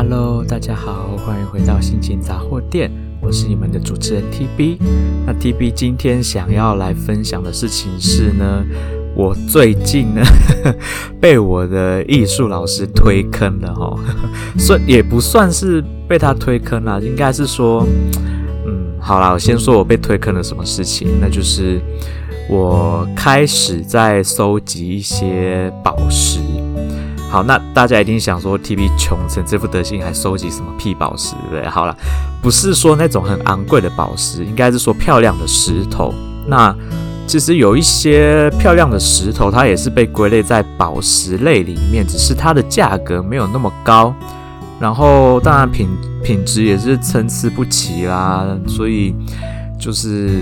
Hello，大家好，欢迎回到心情杂货店，我是你们的主持人 TB。那 TB 今天想要来分享的事情是呢，我最近呢 被我的艺术老师推坑了哈，算也不算是被他推坑啦，应该是说，嗯，好啦，我先说我被推坑了什么事情，那就是我开始在收集一些宝石。好，那大家一定想说，TB 穷成这副德行，还收集什么屁宝石？对？好了，不是说那种很昂贵的宝石，应该是说漂亮的石头。那其实有一些漂亮的石头，它也是被归类在宝石类里面，只是它的价格没有那么高。然后，当然品品质也是参差不齐啦，所以就是。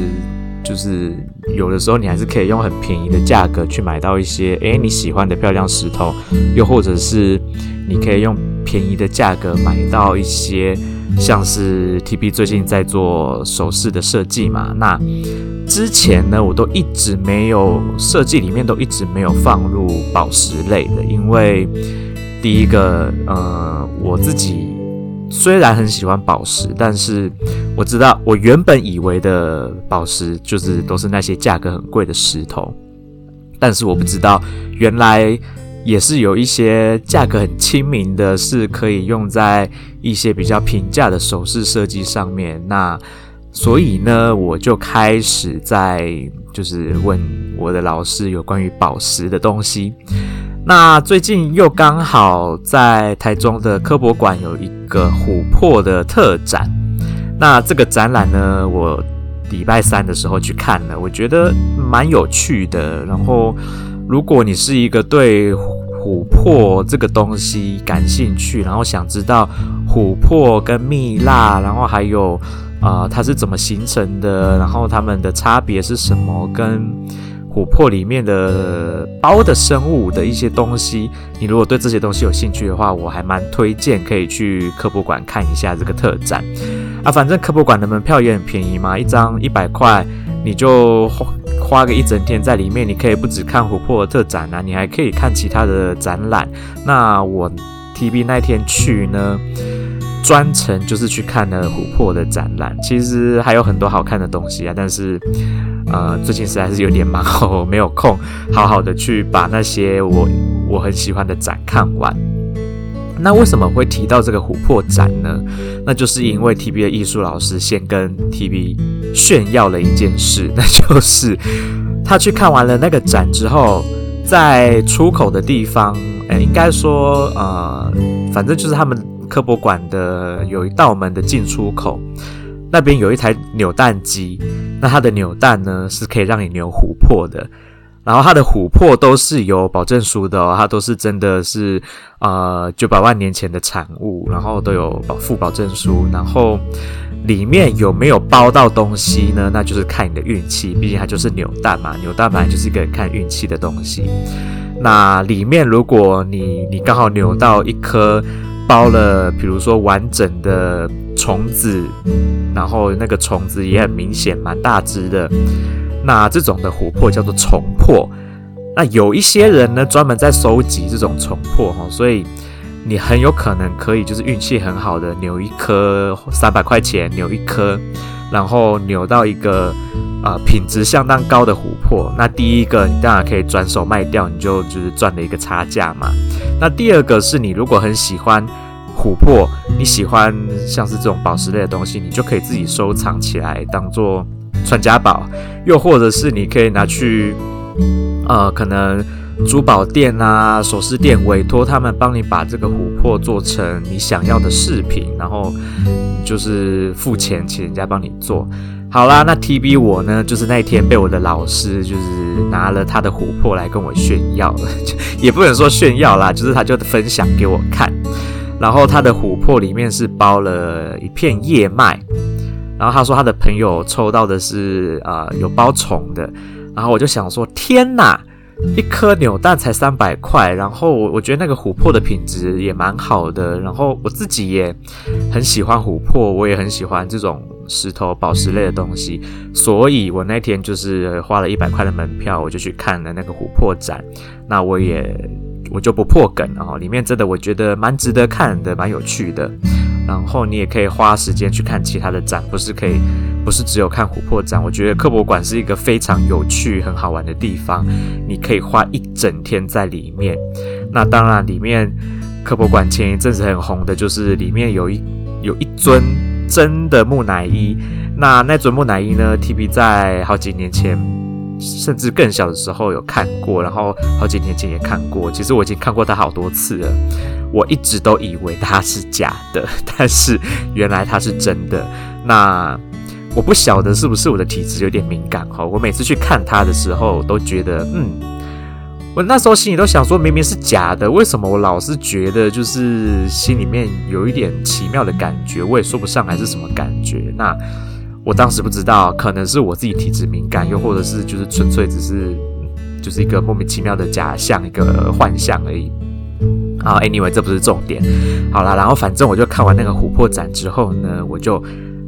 就是有的时候你还是可以用很便宜的价格去买到一些诶你喜欢的漂亮石头，又或者是你可以用便宜的价格买到一些像是 TB 最近在做首饰的设计嘛。那之前呢，我都一直没有设计里面都一直没有放入宝石类的，因为第一个呃我自己。虽然很喜欢宝石，但是我知道我原本以为的宝石就是都是那些价格很贵的石头，但是我不知道原来也是有一些价格很亲民的，是可以用在一些比较平价的首饰设计上面。那所以呢，我就开始在就是问我的老师有关于宝石的东西。那最近又刚好在台中的科博馆有一个琥珀的特展，那这个展览呢，我礼拜三的时候去看了，我觉得蛮有趣的。然后，如果你是一个对琥珀这个东西感兴趣，然后想知道琥珀跟蜜蜡，然后还有啊、它是怎么形成的，然后它们的差别是什么，跟琥珀里面的包的生物的一些东西，你如果对这些东西有兴趣的话，我还蛮推荐可以去科博馆看一下这个特展啊。反正科博馆的门票也很便宜嘛，一张一百块，你就花花个一整天在里面，你可以不只看琥珀的特展啊，你还可以看其他的展览。那我 TB 那天去呢，专程就是去看了琥珀的展览，其实还有很多好看的东西啊，但是。呃，最近实在是有点忙，我没有空好好的去把那些我我很喜欢的展看完。那为什么会提到这个琥珀展呢？那就是因为 TB 的艺术老师先跟 TB 炫耀了一件事，那就是他去看完了那个展之后，在出口的地方，哎，应该说呃，反正就是他们科博馆的有一道门的进出口。那边有一台扭蛋机，那它的扭蛋呢是可以让你扭琥珀的，然后它的琥珀都是有保证书的哦，它都是真的是呃九百万年前的产物，然后都有保附保证书，然后里面有没有包到东西呢？那就是看你的运气，毕竟它就是扭蛋嘛，扭蛋本来就是一个看运气的东西。那里面如果你你刚好扭到一颗。包了，比如说完整的虫子，然后那个虫子也很明显，蛮大只的。那这种的琥珀叫做虫珀。那有一些人呢，专门在收集这种虫珀哈，所以你很有可能可以就是运气很好的扭一颗三百块钱，扭一颗，然后扭到一个呃品质相当高的琥珀。那第一个你当然可以转手卖掉，你就就是赚了一个差价嘛。那第二个是你如果很喜欢琥珀，你喜欢像是这种宝石类的东西，你就可以自己收藏起来当做传家宝，又或者是你可以拿去呃，可能珠宝店啊、首饰店委托他们帮你把这个琥珀做成你想要的饰品，然后就是付钱请人家帮你做。好啦，那 TB 我呢，就是那一天被我的老师就是拿了他的琥珀来跟我炫耀了，也不能说炫耀啦，就是他就分享给我看。然后他的琥珀里面是包了一片叶脉，然后他说他的朋友抽到的是呃有包虫的，然后我就想说天哪！一颗扭蛋才三百块，然后我我觉得那个琥珀的品质也蛮好的，然后我自己也很喜欢琥珀，我也很喜欢这种石头宝石类的东西，所以我那天就是花了一百块的门票，我就去看了那个琥珀展，那我也我就不破梗了哈。里面真的我觉得蛮值得看的，蛮有趣的。然后你也可以花时间去看其他的展，不是可以，不是只有看琥珀展。我觉得科博馆是一个非常有趣、很好玩的地方，你可以花一整天在里面。那当然，里面科博馆前一阵子很红的就是里面有一有一尊真的木乃伊。那那尊木乃伊呢？TB 在好几年前，甚至更小的时候有看过，然后好几年前也看过。其实我已经看过它好多次了。我一直都以为它是假的，但是原来它是真的。那我不晓得是不是我的体质有点敏感哈。我每次去看它的时候，都觉得嗯，我那时候心里都想说，明明是假的，为什么我老是觉得就是心里面有一点奇妙的感觉？我也说不上来是什么感觉。那我当时不知道，可能是我自己体质敏感，又或者是就是纯粹只是就是一个莫名其妙的假象，一个幻象而已。好，Anyway，这不是重点。好啦，然后反正我就看完那个琥珀展之后呢，我就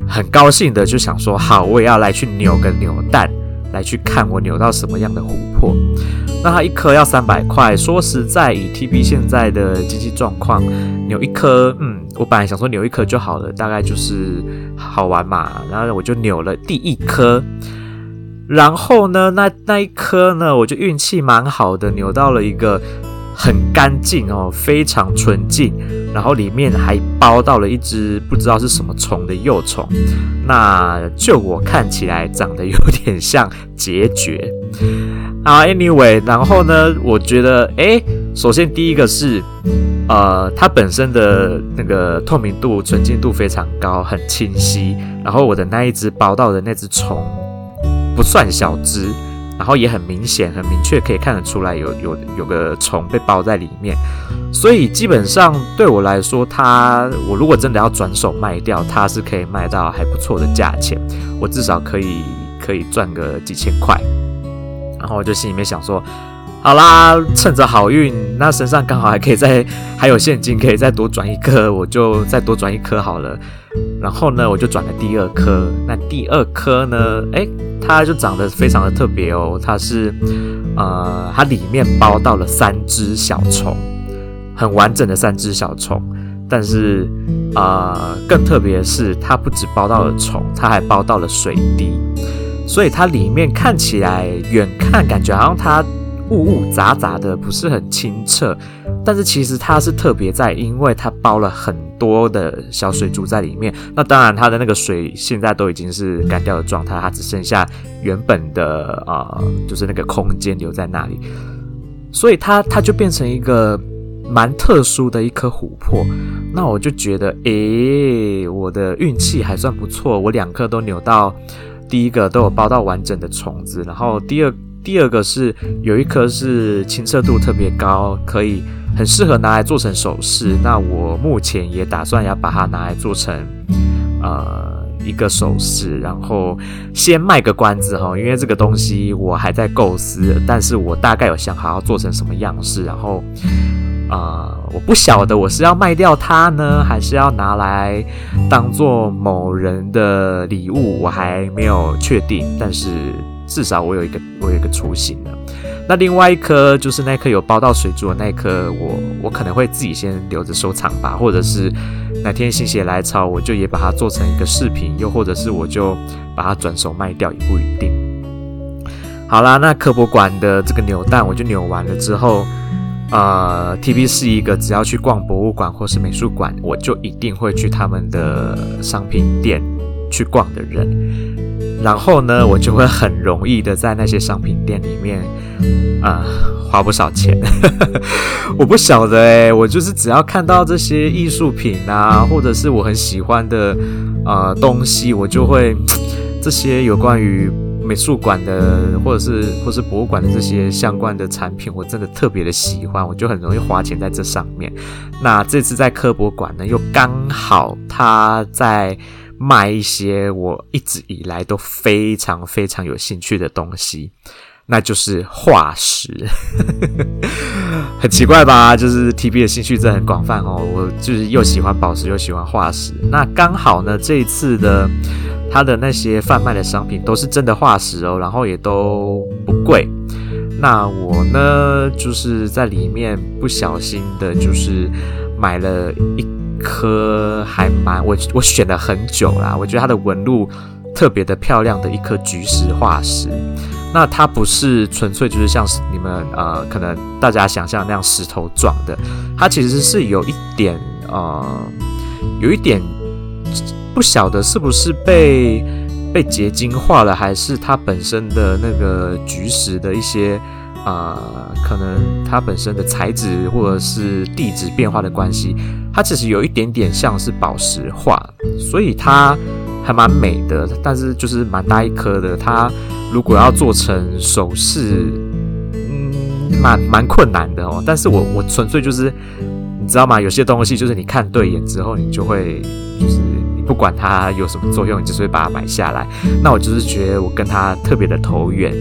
很高兴的就想说，好，我也要来去扭个扭蛋，来去看我扭到什么样的琥珀。那它一颗要三百块，说实在，以 TB 现在的经济状况，扭一颗，嗯，我本来想说扭一颗就好了，大概就是好玩嘛。然后我就扭了第一颗，然后呢，那那一颗呢，我就运气蛮好的，扭到了一个。很干净哦，非常纯净，然后里面还包到了一只不知道是什么虫的幼虫，那就我看起来长得有点像孑孓。啊，anyway，然后呢，我觉得，诶，首先第一个是，呃，它本身的那个透明度、纯净度非常高，很清晰，然后我的那一只包到的那只虫不算小只。然后也很明显、很明确，可以看得出来有有有个虫被包在里面，所以基本上对我来说，它我如果真的要转手卖掉，它是可以卖到还不错的价钱，我至少可以可以赚个几千块。然后我就心里面想说，好啦，趁着好运，那身上刚好还可以再还有现金，可以再多转一颗，我就再多转一颗好了。然后呢，我就转了第二颗。那第二颗呢，诶它就长得非常的特别哦，它是，呃，它里面包到了三只小虫，很完整的三只小虫。但是，呃，更特别的是，它不止包到了虫，它还包到了水滴，所以它里面看起来远看感觉好像它。雾雾杂杂的，不是很清澈，但是其实它是特别在，因为它包了很多的小水珠在里面。那当然，它的那个水现在都已经是干掉的状态，它只剩下原本的啊、就是那个空间留在那里，所以它它就变成一个蛮特殊的一颗琥珀。那我就觉得，诶、我的运气还算不错，我两颗都扭到，第一个都有包到完整的虫子，然后第二。第二个是有一颗是清澈度特别高，可以很适合拿来做成首饰。那我目前也打算要把它拿来做成呃一个首饰，然后先卖个关子哈，因为这个东西我还在构思，但是我大概有想好要做成什么样式。然后、呃，我不晓得我是要卖掉它呢，还是要拿来当做某人的礼物，我还没有确定，但是。至少我有一个，我有一个雏形了。那另外一颗就是那颗有包到水珠的那颗，我我可能会自己先留着收藏吧，或者是哪天心血来潮，我就也把它做成一个饰品，又或者是我就把它转手卖掉，也不一定。好啦，那科博馆的这个扭蛋我就扭完了之后，呃，TB 是一个只要去逛博物馆或是美术馆，我就一定会去他们的商品店去逛的人。然后呢，我就会很容易的在那些商品店里面，啊、呃，花不少钱。我不晓得诶，我就是只要看到这些艺术品啊，或者是我很喜欢的呃东西，我就会这些有关于美术馆的，或者是或是博物馆的这些相关的产品，我真的特别的喜欢，我就很容易花钱在这上面。那这次在科博馆呢，又刚好他在。卖一些我一直以来都非常非常有兴趣的东西，那就是化石。很奇怪吧？就是 TB 的兴趣真的很广泛哦。我就是又喜欢宝石，又喜欢化石。那刚好呢，这一次的他的那些贩卖的商品都是真的化石哦，然后也都不贵。那我呢，就是在里面不小心的，就是买了一颗还蛮我我选了很久啦，我觉得它的纹路特别的漂亮的一颗菊石化石。那它不是纯粹就是像你们呃，可能大家想象那样石头状的，它其实是有一点呃，有一点不晓得是不是被被结晶化了，还是它本身的那个菊石的一些呃，可能它本身的材质或者是地质变化的关系，它其实有一点点像是宝石化，所以它还蛮美的，但是就是蛮大一颗的它。如果要做成首饰，嗯，蛮蛮困难的哦。但是我我纯粹就是，你知道吗？有些东西就是你看对眼之后，你就会就是不管它有什么作用，你就是会把它买下来。那我就是觉得我跟它特别的投缘，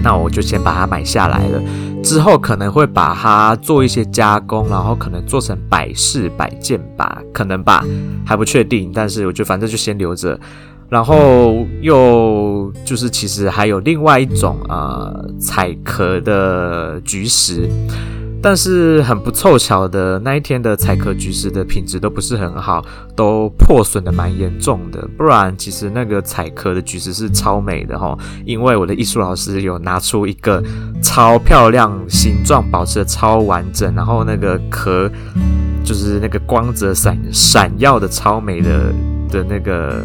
那我就先把它买下来了。之后可能会把它做一些加工，然后可能做成摆饰摆件吧，可能吧，还不确定。但是我觉得反正就先留着。然后又就是，其实还有另外一种呃彩壳的菊石，但是很不凑巧的那一天的彩壳菊石的品质都不是很好，都破损的蛮严重的。不然其实那个彩壳的菊石是超美的齁，因为我的艺术老师有拿出一个超漂亮，形状保持的超完整，然后那个壳就是那个光泽闪闪耀的超美的。的那个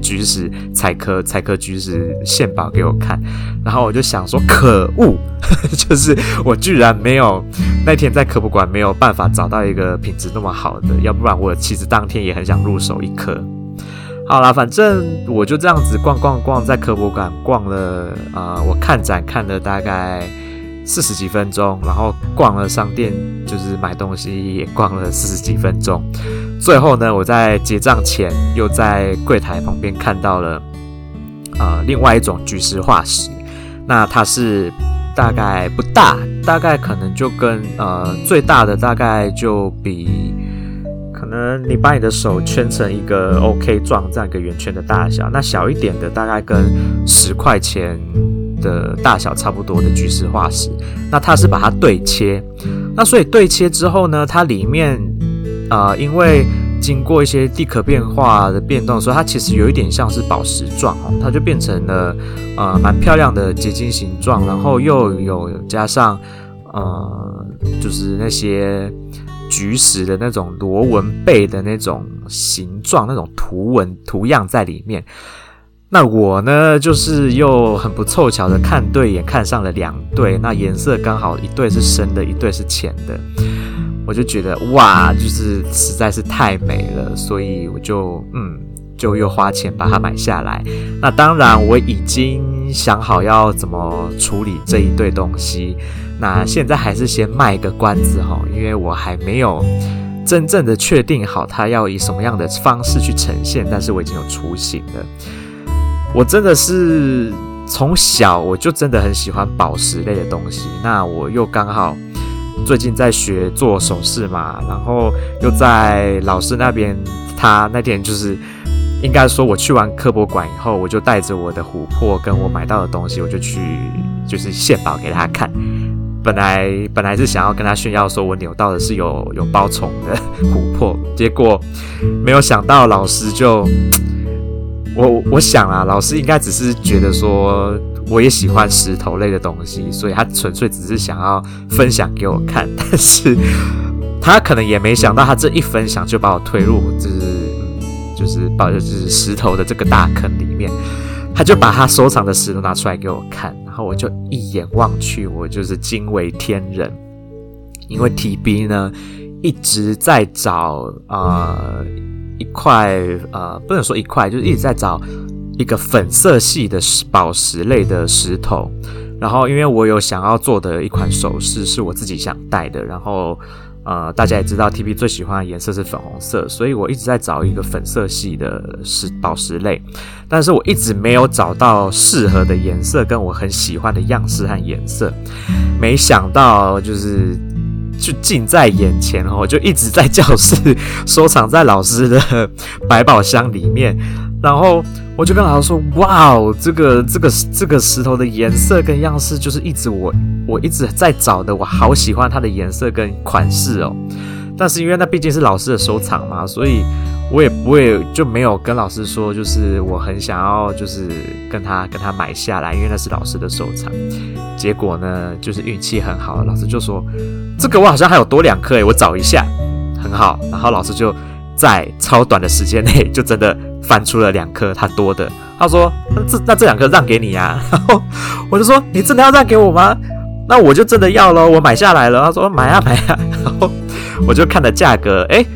菊石彩壳彩壳菊石献宝给我看，然后我就想说可恶，就是我居然没有那天在科博馆没有办法找到一个品质那么好的，要不然我其实当天也很想入手一颗。好啦，反正我就这样子逛逛逛，在科博馆逛了啊、我看展看了大概四十几分钟，然后逛了商店，就是买东西也逛了四十几分钟。最后呢，我在结账前又在柜台旁边看到了，呃，另外一种菊石化石。那它是大概不大，大概可能就跟呃最大的大概就比，可能你把你的手圈成一个 OK 状这样一个圆圈的大小。那小一点的大概跟十块钱的大小差不多的菊石化石。那它是把它对切，那所以对切之后呢，它里面。啊、因为经过一些地壳变化的变动，所以它其实有一点像是宝石状哦，它就变成了呃蛮漂亮的结晶形状，然后又有加上呃就是那些菊石的那种螺纹背的那种形状、那种图文图样在里面。那我呢，就是又很不凑巧的看对眼，看上了两对，那颜色刚好一对是深的，一对是浅的。我就觉得哇，就是实在是太美了，所以我就嗯，就又花钱把它买下来。那当然，我已经想好要怎么处理这一对东西。那现在还是先卖个关子哈，因为我还没有 真正的确定好它要以什么样的方式去呈现。但是我已经有雏形了。我真的是从小我就真的很喜欢宝石类的东西。那我又刚好。最近在学做首饰嘛，然后又在老师那边，他那天就是应该说，我去完科博馆以后，我就带着我的琥珀跟我买到的东西，我就去就是献宝给他看。本来本来是想要跟他炫耀，说我扭到的是有有包虫的琥珀，结果没有想到老师就我我想啊，老师应该只是觉得说。我也喜欢石头类的东西，所以他纯粹只是想要分享给我看，但是他可能也没想到，他这一分享就把我推入就是就是把就是石头的这个大坑里面，他就把他收藏的石头拿出来给我看，然后我就一眼望去，我就是惊为天人，因为 TB 呢一直在找呃一块呃不能说一块，就是一直在找。一个粉色系的宝石类的石头，然后因为我有想要做的一款首饰是我自己想戴的，然后呃大家也知道 TB 最喜欢的颜色是粉红色，所以我一直在找一个粉色系的石宝石类，但是我一直没有找到适合的颜色跟我很喜欢的样式和颜色，没想到就是就近在眼前哦，就一直在教室收藏在老师的百宝箱里面。然后我就跟老师说：“哇哦，这个这个这个石头的颜色跟样式，就是一直我我一直在找的，我好喜欢它的颜色跟款式哦。但是因为那毕竟是老师的收藏嘛，所以我也不会就没有跟老师说，就是我很想要就是跟他跟他买下来，因为那是老师的收藏。结果呢，就是运气很好，老师就说这个我好像还有多两颗诶，我找一下，很好。然后老师就。在超短的时间内，就真的翻出了两颗他多的。他说：“那这那这两颗让给你呀。”然后我就说：“你真的要让给我吗？” 那我就真的要了，我买下来了。他说：“买啊买啊。”然后我就看了价格，诶，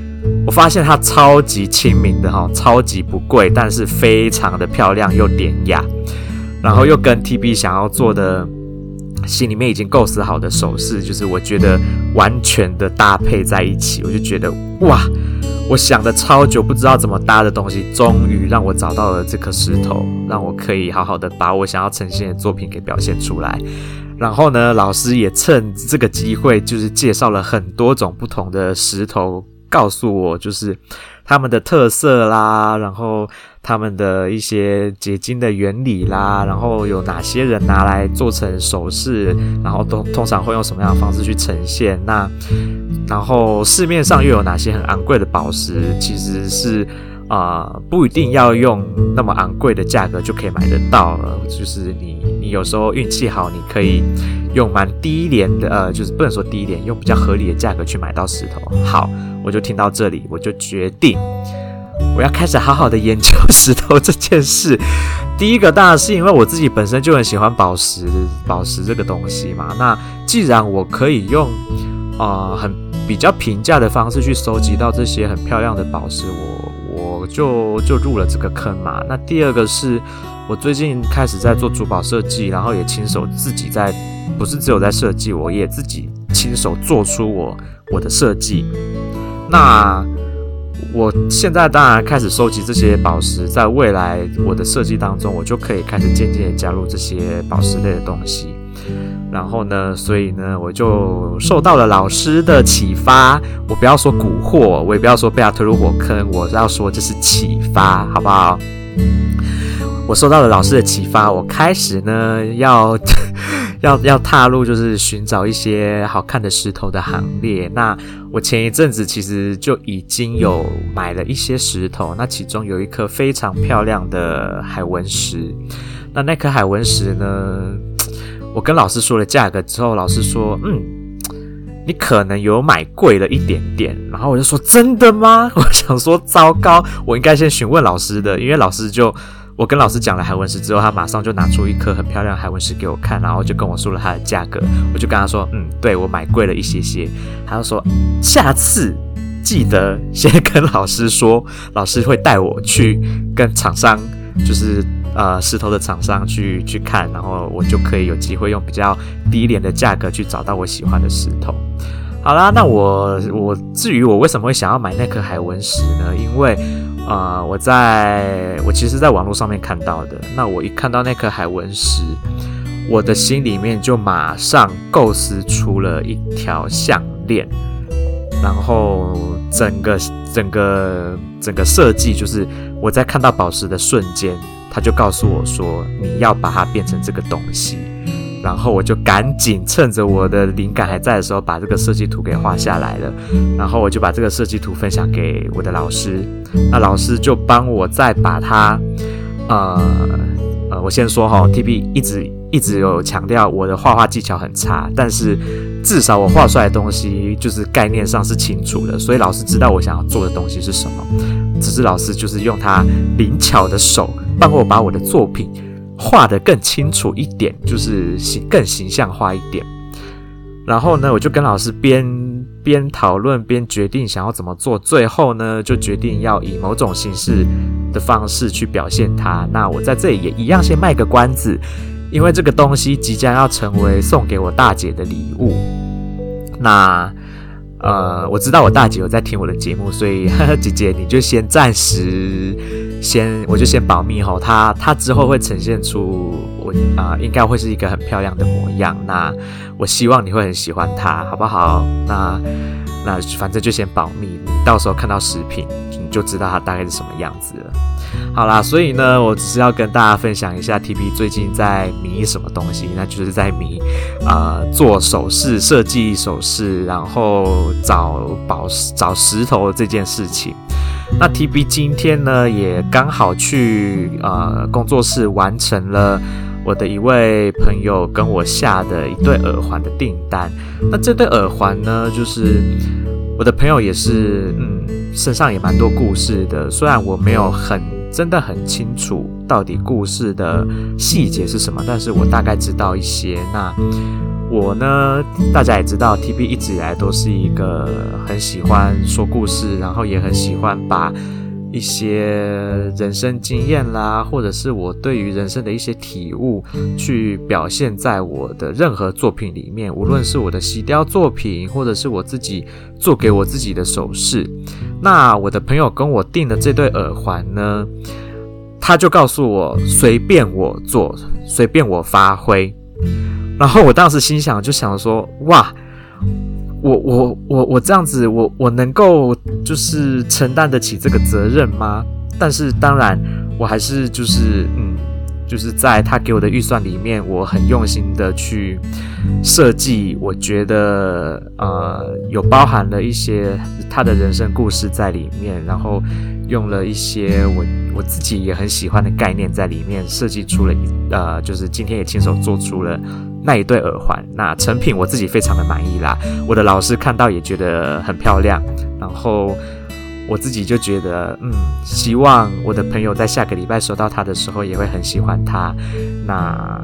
我发现它超级亲民的哈，超级不贵，但是非常的漂亮又典雅，然后又跟 TB 想要做的心里面已经构思好的首饰，就是我觉得完全的搭配在一起，我就觉得哇。我想了超久，不知道怎么搭的东西，终于让我找到了这颗石头，让我可以好好的把我想要呈现的作品给表现出来。然后呢，老师也趁这个机会，就是介绍了很多种不同的石头，告诉我就是他们的特色啦，然后。他们的一些结晶的原理啦，然后有哪些人拿来做成首饰，然后通通常会用什么样的方式去呈现？那然后市面上又有哪些很昂贵的宝石，其实是啊、不一定要用那么昂贵的价格就可以买得到了。就是你你有时候运气好，你可以用蛮低廉的，呃，就是不能说低廉，用比较合理的价格去买到石头。好，我就听到这里，我就决定。我要开始好好的研究石头这件事。第一个当然是因为我自己本身就很喜欢宝石，宝石这个东西嘛。那既然我可以用啊、很比较平价的方式去收集到这些很漂亮的宝石，我就就入了这个坑嘛。那第二个是我最近开始在做珠宝设计，然后也亲手自己在，不是只有在设计，我也自己亲手做出我我的设计。那我现在当然开始收集这些宝石，在未来我的设计当中，我就可以开始渐渐加入这些宝石类的东西。然后呢，所以呢，我就受到了老师的启发。我不要说蛊惑，我也不要说被他推入火坑，我要说这是启发，好不好？我受到了老师的启发，我开始呢 要。要要踏入就是寻找一些好看的石头的行列。那我前一阵子其实就已经有买了一些石头，那其中有一颗非常漂亮的海纹石。那那颗海纹石呢，我跟老师说了价格之后，老师说：“嗯，你可能有买贵了一点点。”然后我就说：“真的吗？” 我想说：“糟糕，我应该先询问老师的，因为老师就。”我跟老师讲了海纹石之后，他马上就拿出一颗很漂亮海纹石给我看，然后就跟我说了它的价格。我就跟他说：“嗯，对，我买贵了一些些。”他就说：“下次记得先跟老师说，老师会带我去跟厂商，就是呃石头的厂商去去看，然后我就可以有机会用比较低廉的价格去找到我喜欢的石头。”好啦，那我我至于我为什么会想要买那颗海纹石呢？因为啊、呃，我在我其实在网络上面看到的。那我一看到那颗海纹石，我的心里面就马上构思出了一条项链，然后整个整个整个设计就是我在看到宝石的瞬间，他就告诉我说，你要把它变成这个东西。然后我就赶紧趁着我的灵感还在的时候，把这个设计图给画下来了。然后我就把这个设计图分享给我的老师，那老师就帮我再把它，呃呃，我先说哈，TB 一直一直有强调我的画画技巧很差，但是至少我画出来的东西就是概念上是清楚的，所以老师知道我想要做的东西是什么。只是老师就是用他灵巧的手帮我把我的作品。画得更清楚一点，就是形更形象化一点。然后呢，我就跟老师边边讨论边决定想要怎么做。最后呢，就决定要以某种形式的方式去表现它。那我在这里也一样先卖个关子，因为这个东西即将要成为送给我大姐的礼物。那呃，我知道我大姐有在听我的节目，所以呵呵，姐姐你就先暂时。先，我就先保密吼，他他之后会呈现出我啊、应该会是一个很漂亮的模样。那我希望你会很喜欢它，好不好？那那反正就先保密，你到时候看到视频，就知道它大概是什么样子了。好啦，所以呢，我只是要跟大家分享一下 TB 最近在迷什么东西，那就是在迷啊、做首饰、设计首饰，然后找宝石、找石头这件事情。那 TB 今天呢，也刚好去呃工作室完成了我的一位朋友跟我下的一对耳环的订单。那这对耳环呢，就是我的朋友也是嗯身上也蛮多故事的，虽然我没有很真的很清楚到底故事的细节是什么，但是我大概知道一些。那我呢，大家也知道，TB 一直以来都是一个很喜欢说故事，然后也很喜欢把一些人生经验啦，或者是我对于人生的一些体悟，去表现在我的任何作品里面，无论是我的西雕作品，或者是我自己做给我自己的首饰。那我的朋友跟我订的这对耳环呢，他就告诉我，随便我做，随便我发挥。然后我当时心想，就想说，哇，我我我我这样子，我我能够就是承担得起这个责任吗？但是当然，我还是就是嗯，就是在他给我的预算里面，我很用心的去设计，我觉得呃有包含了一些他的人生故事在里面，然后用了一些我我自己也很喜欢的概念在里面，设计出了呃，就是今天也亲手做出了。那一对耳环，那成品我自己非常的满意啦。我的老师看到也觉得很漂亮，然后我自己就觉得，嗯，希望我的朋友在下个礼拜收到它的时候也会很喜欢它。那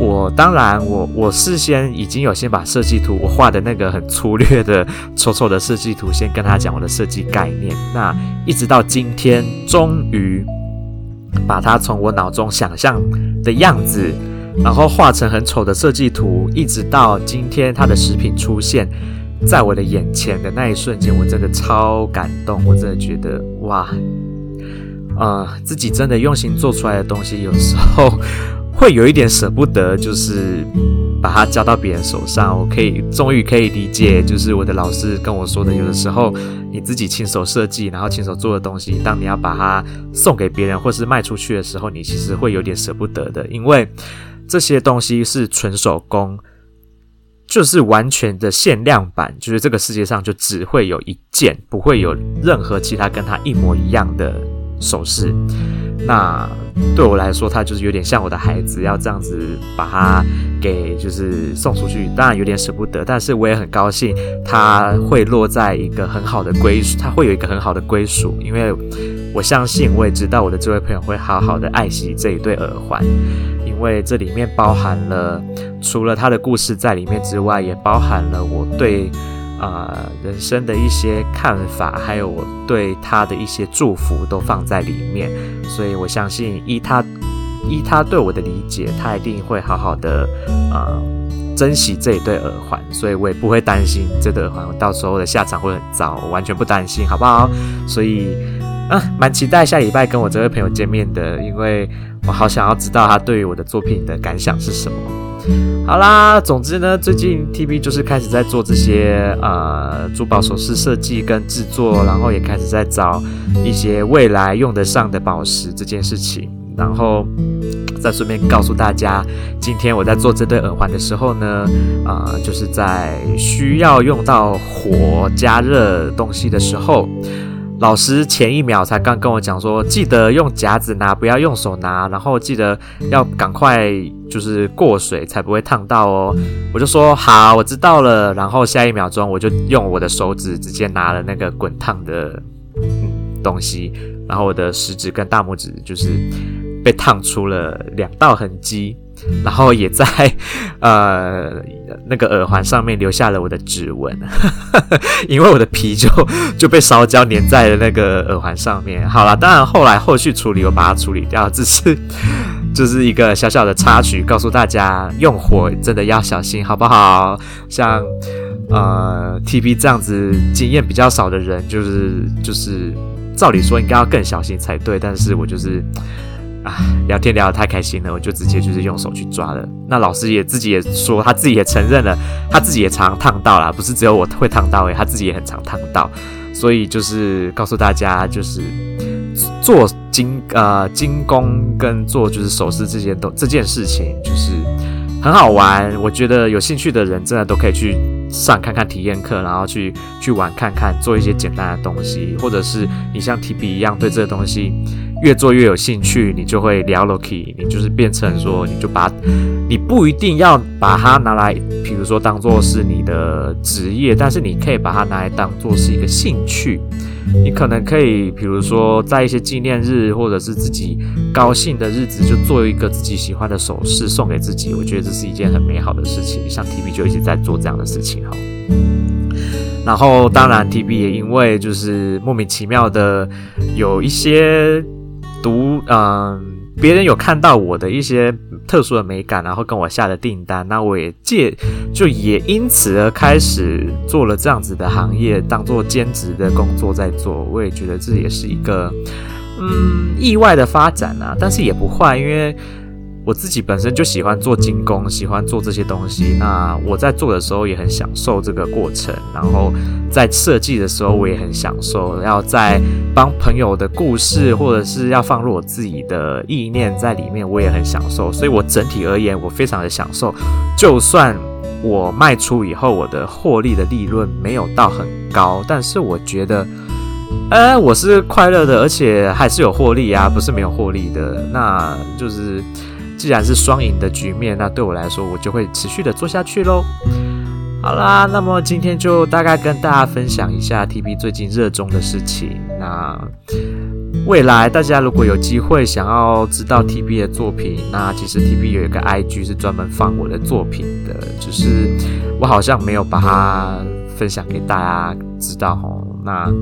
我当然我，我事先已经有先把设计图，我画的那个很粗略的、丑丑的设计图，先跟他讲我的设计概念。那一直到今天，终于把它从我脑中想象的样子。然后画成很丑的设计图，一直到今天它的食品出现在我的眼前的那一瞬间，我真的超感动。我真的觉得哇，呃，自己真的用心做出来的东西，有时候会有一点舍不得，就是把它交到别人手上。我可以终于可以理解，就是我的老师跟我说的，有的时候你自己亲手设计，然后亲手做的东西，当你要把它送给别人或是卖出去的时候，你其实会有点舍不得的，因为。这些东西是纯手工，就是完全的限量版，就是这个世界上就只会有一件，不会有任何其他跟它一模一样的首饰。那对我来说，它就是有点像我的孩子，要这样子把它给就是送出去，当然有点舍不得，但是我也很高兴，它会落在一个很好的归属，它会有一个很好的归属，因为我相信，我也知道我的这位朋友会好好的爱惜这一对耳环。因为这里面包含了除了他的故事在里面之外，也包含了我对、呃、人生的一些看法，还有我对他的一些祝福都放在里面。所以我相信依他依他对我的理解，他一定会好好的、呃、珍惜这一对耳环。所以我也不会担心这对耳环到时候的下场会很糟，我完全不担心，好不好？所以啊，蛮期待下礼拜跟我这位朋友见面的，因为。我好想要知道他对于我的作品的感想是什么。好啦，总之呢，最近 TB 就是开始在做这些呃珠宝首饰设计跟制作，然后也开始在找一些未来用得上的宝石这件事情。然后再顺便告诉大家，今天我在做这对耳环的时候呢，啊、呃，就是在需要用到火加热东西的时候。老师前一秒才刚跟我讲说，记得用夹子拿，不要用手拿，然后记得要赶快就是过水才不会烫到哦。我就说好，我知道了。然后下一秒钟我就用我的手指直接拿了那个滚烫的嗯东西，然后我的食指跟大拇指就是被烫出了两道痕迹。然后也在呃那个耳环上面留下了我的指纹，因为我的皮就就被烧焦粘在了那个耳环上面。好了，当然后来后续处理我把它处理掉，只是就是一个小小的插曲，告诉大家用火真的要小心，好不好？像呃 TB 这样子经验比较少的人，就是就是照理说应该要更小心才对，但是我就是。啊，聊天聊得太开心了，我就直接就是用手去抓了。那老师也自己也说，他自己也承认了，他自己也常烫到啦，不是只有我会烫到诶，他自己也很常烫到。所以就是告诉大家，就是做精呃精工跟做就是首饰这件都这件事情就是很好玩。我觉得有兴趣的人真的都可以去上看看体验课，然后去去玩看看，做一些简单的东西，或者是你像提笔一样对这个东西。越做越有兴趣，你就会聊 Loki，你就是变成说，你就把，你不一定要把它拿来，比如说当做是你的职业，但是你可以把它拿来当做是一个兴趣。你可能可以，比如说在一些纪念日或者是自己高兴的日子，就做一个自己喜欢的首饰送给自己。我觉得这是一件很美好的事情。像 TB 就一直在做这样的事情哈。然后当然 TB 也因为就是莫名其妙的有一些。读，嗯，别人有看到我的一些特殊的美感，然后跟我下的订单，那我也借，就也因此而开始做了这样子的行业，当做兼职的工作在做。我也觉得这也是一个，嗯，意外的发展啊，但是也不坏，因为。我自己本身就喜欢做精工，喜欢做这些东西。那我在做的时候也很享受这个过程，然后在设计的时候我也很享受。要在帮朋友的故事，或者是要放入我自己的意念在里面，我也很享受。所以我整体而言，我非常的享受。就算我卖出以后，我的获利的利润没有到很高，但是我觉得，呃，我是快乐的，而且还是有获利啊，不是没有获利的。那就是。既然是双赢的局面，那对我来说，我就会持续的做下去喽。好啦，那么今天就大概跟大家分享一下 TB 最近热衷的事情。那未来大家如果有机会想要知道 TB 的作品，那其实 TB 有一个 IG 是专门放我的作品的，就是我好像没有把它分享给大家知道哦。那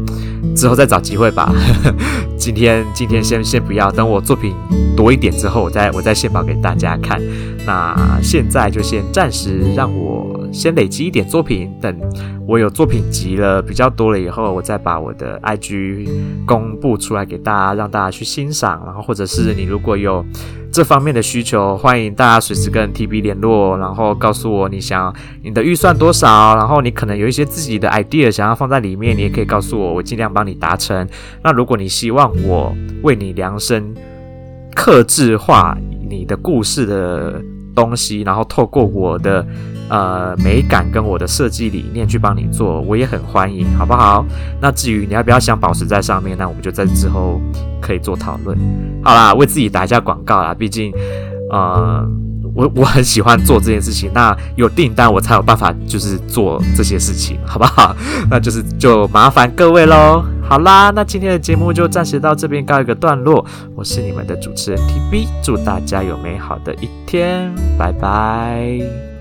之后再找机会吧。今天今天先先不要，等我作品多一点之后，我再我再献宝给大家看。那现在就先暂时让我先累积一点作品，等我有作品集了比较多了以后，我再把我的 IG 公布出来给大家，让大家去欣赏。然后或者是你如果有这方面的需求，欢迎大家随时跟 TB 联络，然后告诉我你想你的预算多少，然后你可能有一些自己的 idea 想要放在里面，你也可以告诉我，我尽量帮你达成。那如果你希望我为你量身刻制化你的故事的东西，然后透过我的呃美感跟我的设计理念去帮你做，我也很欢迎，好不好？那至于你要不要想保持在上面，那我们就在之后可以做讨论。好啦，为自己打一下广告啦，毕竟呃我我很喜欢做这件事情，那有订单我才有办法就是做这些事情，好不好？那就是就麻烦各位喽。好啦，那今天的节目就暂时到这边告一个段落。我是你们的主持人 TB，祝大家有美好的一天，拜拜。